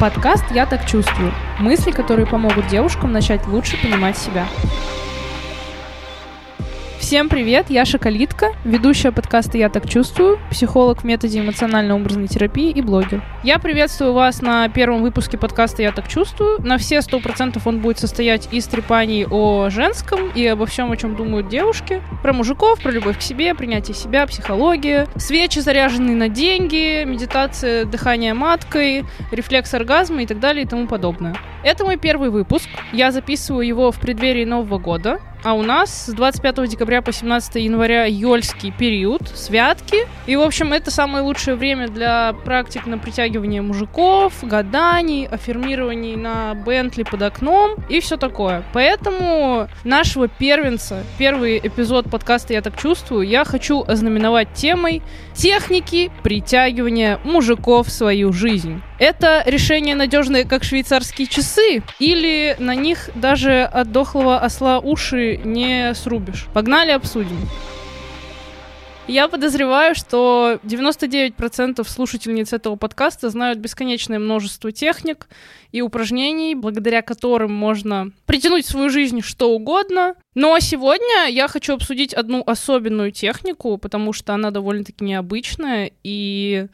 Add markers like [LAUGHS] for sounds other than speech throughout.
Подкаст «Я так чувствую». Мысли, которые помогут девушкам начать лучше понимать себя. Всем привет, я Шоколитка, ведущая подкаста «Я так чувствую», психолог в методе эмоционально-образной терапии и блогер. Я приветствую вас на первом выпуске подкаста «Я так чувствую». На все сто процентов он будет состоять из трепаний о женском и обо всем, о чем думают девушки. Про мужиков, про любовь к себе, принятие себя, психология, свечи, заряженные на деньги, медитация, дыхание маткой, рефлекс оргазма и так далее и тому подобное. Это мой первый выпуск. Я записываю его в преддверии Нового года. А у нас с 25 декабря по 17 января ёльский период, святки. И, в общем, это самое лучшее время для практик на притягивание мужиков, гаданий, аффирмирований на Бентли под окном и все такое. Поэтому нашего первенца, первый эпизод подкаста «Я так чувствую», я хочу ознаменовать темой техники притягивания мужиков в свою жизнь. Это решение надежное, как швейцарские часы, или на них даже от дохлого осла уши не срубишь. Погнали обсудим. Я подозреваю, что 99% слушательниц этого подкаста знают бесконечное множество техник и упражнений, благодаря которым можно притянуть в свою жизнь что угодно. Но сегодня я хочу обсудить одну особенную технику, потому что она довольно-таки необычная и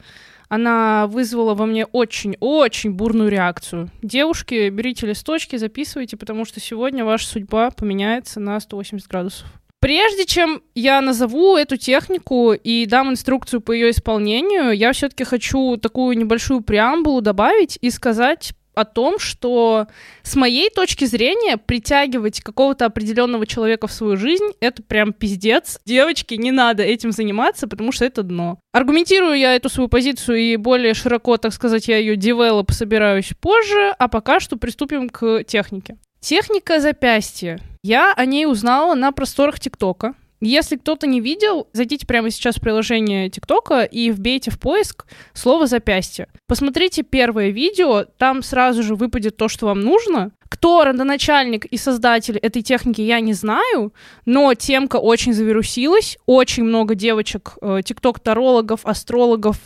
она вызвала во мне очень-очень бурную реакцию. Девушки, берите листочки, записывайте, потому что сегодня ваша судьба поменяется на 180 градусов. Прежде чем я назову эту технику и дам инструкцию по ее исполнению, я все-таки хочу такую небольшую преамбулу добавить и сказать о том, что с моей точки зрения притягивать какого-то определенного человека в свою жизнь это прям пиздец. Девочки, не надо этим заниматься, потому что это дно. Аргументирую я эту свою позицию и более широко, так сказать, я ее девелоп собираюсь позже, а пока что приступим к технике. Техника запястья. Я о ней узнала на просторах ТикТока. Если кто-то не видел, зайдите прямо сейчас в приложение ТикТока и вбейте в поиск слово «запястье». Посмотрите первое видео, там сразу же выпадет то, что вам нужно. Кто родоначальник и создатель этой техники, я не знаю, но темка очень завирусилась. Очень много девочек, э, тикток-тарологов, астрологов,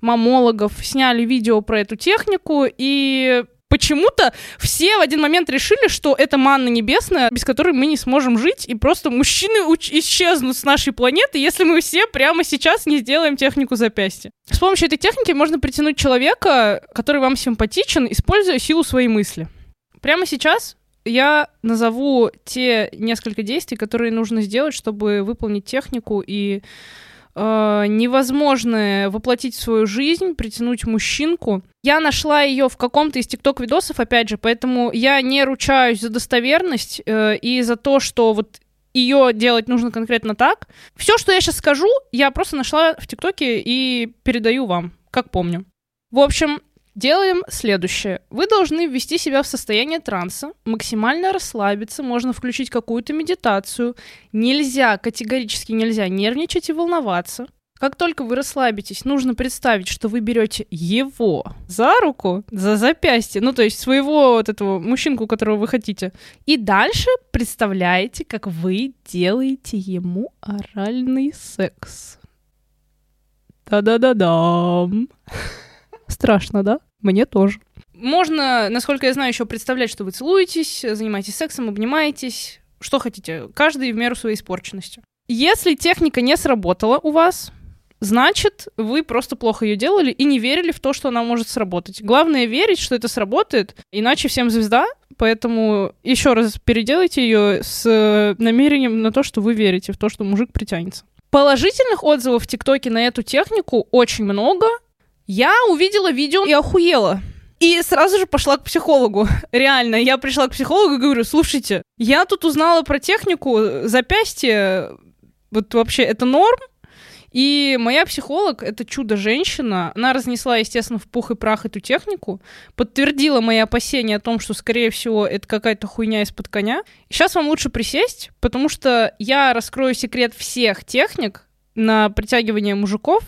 мамологов сняли видео про эту технику, и почему-то все в один момент решили, что это манна небесная, без которой мы не сможем жить, и просто мужчины уч- исчезнут с нашей планеты, если мы все прямо сейчас не сделаем технику запястья. С помощью этой техники можно притянуть человека, который вам симпатичен, используя силу своей мысли. Прямо сейчас я назову те несколько действий, которые нужно сделать, чтобы выполнить технику и э, невозможное воплотить в свою жизнь, притянуть мужчинку. Я нашла ее в каком-то из тикток видосов, опять же, поэтому я не ручаюсь за достоверность э, и за то, что вот ее делать нужно конкретно так. Все, что я сейчас скажу, я просто нашла в ТикТоке и передаю вам, как помню. В общем, Делаем следующее. Вы должны ввести себя в состояние транса, максимально расслабиться, можно включить какую-то медитацию. Нельзя, категорически нельзя нервничать и волноваться. Как только вы расслабитесь, нужно представить, что вы берете его за руку, за запястье, ну то есть своего вот этого мужчинку, которого вы хотите, и дальше представляете, как вы делаете ему оральный секс. Да-да-да-дам. Страшно, да? Мне тоже. Можно, насколько я знаю, еще представлять, что вы целуетесь, занимаетесь сексом, обнимаетесь, что хотите. Каждый в меру своей испорченности. Если техника не сработала у вас, значит, вы просто плохо ее делали и не верили в то, что она может сработать. Главное верить, что это сработает, иначе всем звезда. Поэтому еще раз переделайте ее с намерением на то, что вы верите в то, что мужик притянется. Положительных отзывов в ТикТоке на эту технику очень много. Я увидела видео и охуела. И сразу же пошла к психологу. [LAUGHS] Реально, я пришла к психологу и говорю, слушайте, я тут узнала про технику запястье, вот вообще это норм? И моя психолог, это чудо-женщина, она разнесла, естественно, в пух и прах эту технику, подтвердила мои опасения о том, что, скорее всего, это какая-то хуйня из-под коня. Сейчас вам лучше присесть, потому что я раскрою секрет всех техник на притягивание мужиков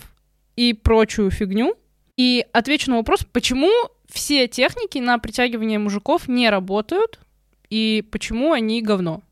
и прочую фигню, и отвечу на вопрос, почему все техники на притягивание мужиков не работают и почему они говно.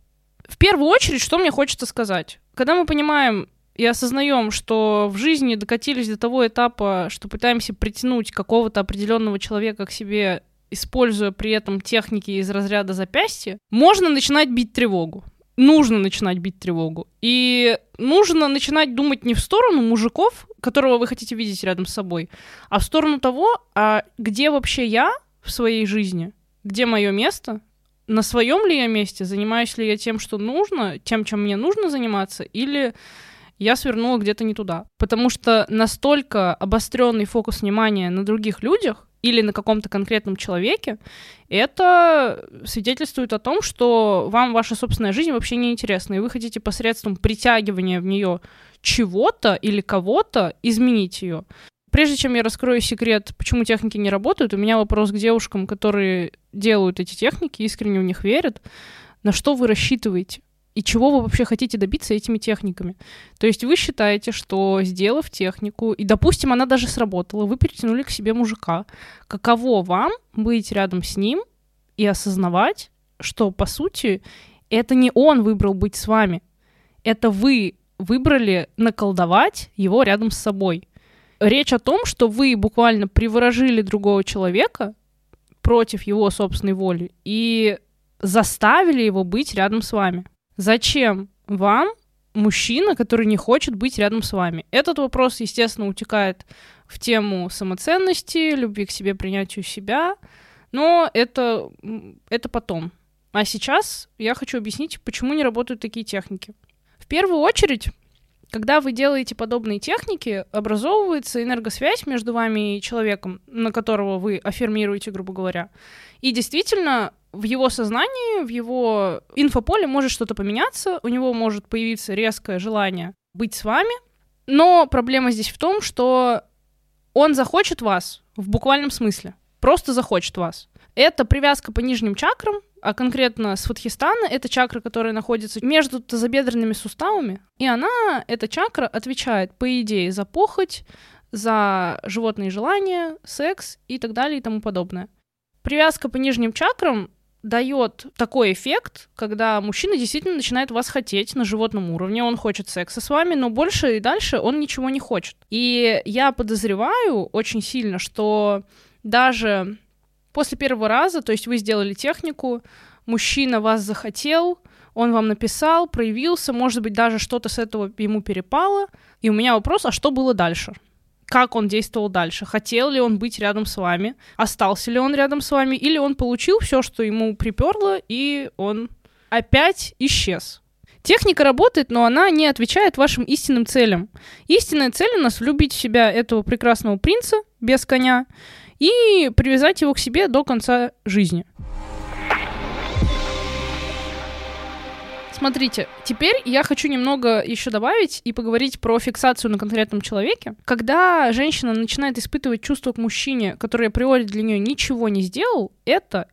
В первую очередь, что мне хочется сказать. Когда мы понимаем и осознаем, что в жизни докатились до того этапа, что пытаемся притянуть какого-то определенного человека к себе используя при этом техники из разряда запястья, можно начинать бить тревогу. Нужно начинать бить тревогу. И нужно начинать думать не в сторону мужиков, которого вы хотите видеть рядом с собой, а в сторону того, а где вообще я в своей жизни, где мое место, на своем ли я месте, занимаюсь ли я тем, что нужно, тем, чем мне нужно заниматься, или я свернула где-то не туда. Потому что настолько обостренный фокус внимания на других людях или на каком-то конкретном человеке, это свидетельствует о том, что вам ваша собственная жизнь вообще не интересна, и вы хотите посредством притягивания в нее чего-то или кого-то изменить ее. Прежде чем я раскрою секрет, почему техники не работают, у меня вопрос к девушкам, которые делают эти техники, искренне в них верят. На что вы рассчитываете? И чего вы вообще хотите добиться этими техниками? То есть вы считаете, что сделав технику, и, допустим, она даже сработала, вы притянули к себе мужика, каково вам быть рядом с ним и осознавать, что, по сути, это не он выбрал быть с вами, это вы выбрали наколдовать его рядом с собой. Речь о том, что вы буквально приворожили другого человека против его собственной воли и заставили его быть рядом с вами. Зачем вам мужчина, который не хочет быть рядом с вами? Этот вопрос, естественно, утекает в тему самоценности, любви к себе, принятию себя, но это, это потом. А сейчас я хочу объяснить, почему не работают такие техники. Первую очередь, когда вы делаете подобные техники, образовывается энергосвязь между вами и человеком, на которого вы аффирмируете, грубо говоря. И действительно, в его сознании, в его инфополе может что-то поменяться, у него может появиться резкое желание быть с вами, но проблема здесь в том, что он захочет вас в буквальном смысле, просто захочет вас. Это привязка по нижним чакрам, а конкретно Сватхистана, это чакра, которая находится между тазобедренными суставами, и она, эта чакра, отвечает, по идее, за похоть, за животные желания, секс и так далее и тому подобное. Привязка по нижним чакрам дает такой эффект, когда мужчина действительно начинает вас хотеть на животном уровне, он хочет секса с вами, но больше и дальше он ничего не хочет. И я подозреваю очень сильно, что даже После первого раза, то есть вы сделали технику, мужчина вас захотел, он вам написал, проявился, может быть, даже что-то с этого ему перепало. И у меня вопрос, а что было дальше? Как он действовал дальше? Хотел ли он быть рядом с вами? Остался ли он рядом с вами? Или он получил все, что ему приперло, и он опять исчез? Техника работает, но она не отвечает вашим истинным целям. Истинная цель у нас — влюбить в себя этого прекрасного принца без коня и привязать его к себе до конца жизни. Смотрите, теперь я хочу немного еще добавить и поговорить про фиксацию на конкретном человеке. Когда женщина начинает испытывать чувство к мужчине, который априори для нее ничего не сделал, это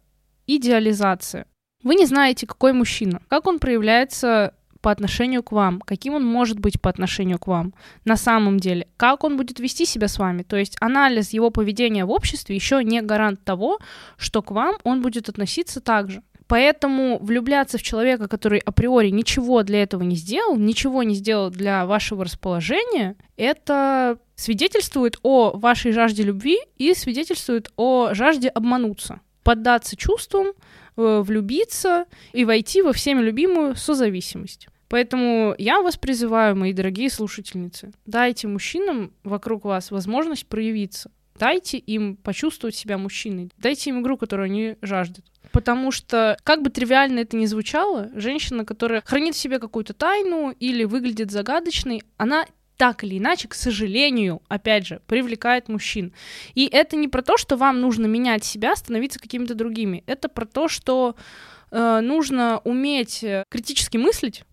идеализация. Вы не знаете, какой мужчина, как он проявляется по отношению к вам, каким он может быть по отношению к вам на самом деле, как он будет вести себя с вами. То есть анализ его поведения в обществе еще не гарант того, что к вам он будет относиться так же. Поэтому влюбляться в человека, который априори ничего для этого не сделал, ничего не сделал для вашего расположения, это свидетельствует о вашей жажде любви и свидетельствует о жажде обмануться, поддаться чувствам, э, влюбиться и войти во всеми любимую созависимость. Поэтому я вас призываю, мои дорогие слушательницы, дайте мужчинам вокруг вас возможность проявиться. Дайте им почувствовать себя мужчиной. Дайте им игру, которую они жаждут. Потому что, как бы тривиально это ни звучало, женщина, которая хранит в себе какую-то тайну или выглядит загадочной, она так или иначе, к сожалению, опять же, привлекает мужчин. И это не про то, что вам нужно менять себя, становиться какими-то другими. Это про то, что э, нужно уметь критически мыслить,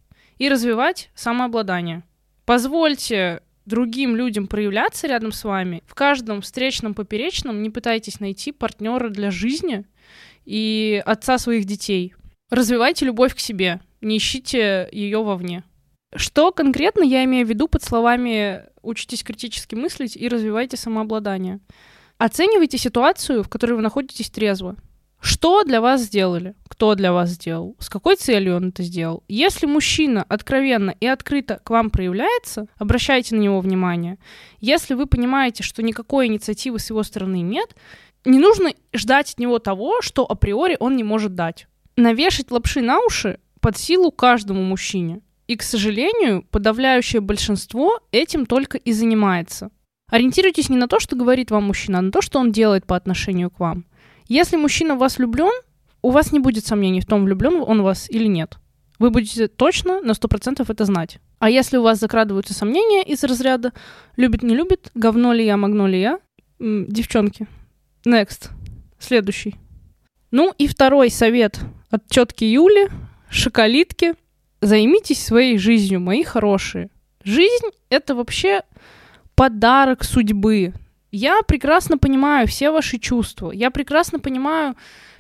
и развивать самообладание. Позвольте другим людям проявляться рядом с вами. В каждом встречном поперечном не пытайтесь найти партнера для жизни и отца своих детей. Развивайте любовь к себе, не ищите ее вовне. Что конкретно я имею в виду под словами «учитесь критически мыслить и развивайте самообладание»? Оценивайте ситуацию, в которой вы находитесь трезво. Что для вас сделали? Кто для вас сделал? С какой целью он это сделал? Если мужчина откровенно и открыто к вам проявляется, обращайте на него внимание. Если вы понимаете, что никакой инициативы с его стороны нет, не нужно ждать от него того, что априори он не может дать. Навешать лапши на уши под силу каждому мужчине. И, к сожалению, подавляющее большинство этим только и занимается. Ориентируйтесь не на то, что говорит вам мужчина, а на то, что он делает по отношению к вам. Если мужчина в вас влюблен, у вас не будет сомнений в том, влюблен он в вас или нет. Вы будете точно на 100% это знать. А если у вас закрадываются сомнения из разряда «любит, не любит», «говно ли я, магно ли я», девчонки, next, следующий. Ну и второй совет от тетки Юли, шоколитки. Займитесь своей жизнью, мои хорошие. Жизнь — это вообще подарок судьбы. Я прекрасно понимаю все ваши чувства. Я прекрасно понимаю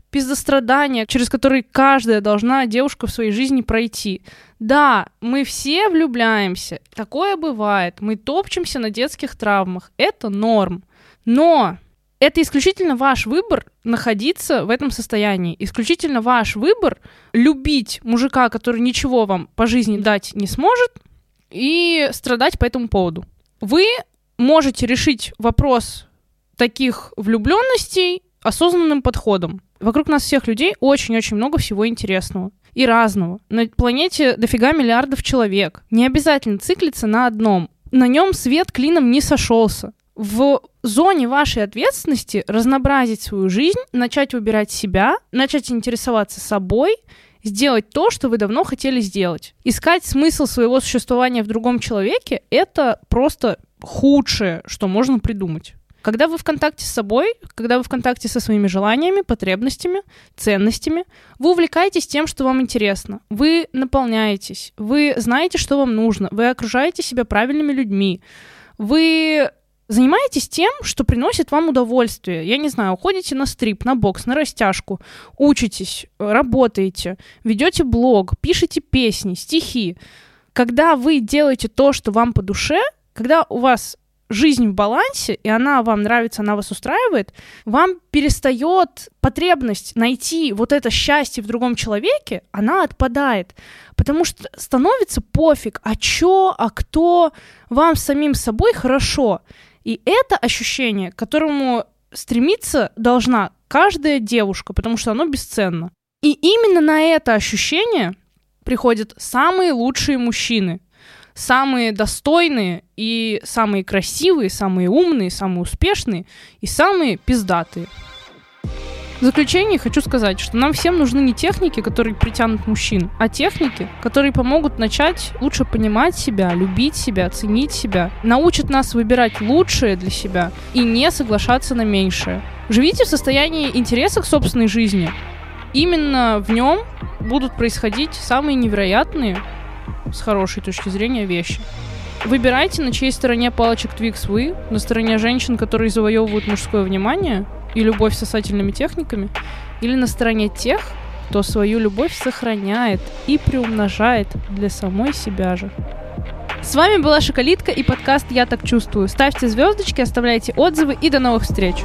пиздострадания, через которые каждая должна девушка в своей жизни пройти. Да, мы все влюбляемся, такое бывает, мы топчемся на детских травмах, это норм. Но это исключительно ваш выбор находиться в этом состоянии. Исключительно ваш выбор любить мужика, который ничего вам по жизни дать не сможет, и страдать по этому поводу. Вы можете решить вопрос таких влюбленностей осознанным подходом. Вокруг нас всех людей очень-очень много всего интересного и разного. На планете дофига миллиардов человек. Не обязательно циклиться на одном. На нем свет клином не сошелся. В зоне вашей ответственности разнообразить свою жизнь, начать выбирать себя, начать интересоваться собой, сделать то, что вы давно хотели сделать. Искать смысл своего существования в другом человеке — это просто худшее, что можно придумать. Когда вы в контакте с собой, когда вы в контакте со своими желаниями, потребностями, ценностями, вы увлекаетесь тем, что вам интересно. Вы наполняетесь, вы знаете, что вам нужно, вы окружаете себя правильными людьми, вы занимаетесь тем, что приносит вам удовольствие. Я не знаю, уходите на стрип, на бокс, на растяжку, учитесь, работаете, ведете блог, пишете песни, стихи. Когда вы делаете то, что вам по душе, когда у вас жизнь в балансе, и она вам нравится, она вас устраивает, вам перестает потребность найти вот это счастье в другом человеке, она отпадает. Потому что становится пофиг, а чё, а кто, вам самим собой хорошо. И это ощущение, к которому стремиться должна каждая девушка, потому что оно бесценно. И именно на это ощущение приходят самые лучшие мужчины самые достойные и самые красивые, самые умные, самые успешные и самые пиздатые. В заключение хочу сказать, что нам всем нужны не техники, которые притянут мужчин, а техники, которые помогут начать лучше понимать себя, любить себя, ценить себя, научат нас выбирать лучшее для себя и не соглашаться на меньшее. Живите в состоянии интереса к собственной жизни. Именно в нем будут происходить самые невероятные с хорошей точки зрения вещи. Выбирайте, на чьей стороне палочек Твикс вы, на стороне женщин, которые завоевывают мужское внимание и любовь сосательными техниками, или на стороне тех, кто свою любовь сохраняет и приумножает для самой себя же. С вами была Шоколитка и подкаст «Я так чувствую». Ставьте звездочки, оставляйте отзывы и до новых встреч!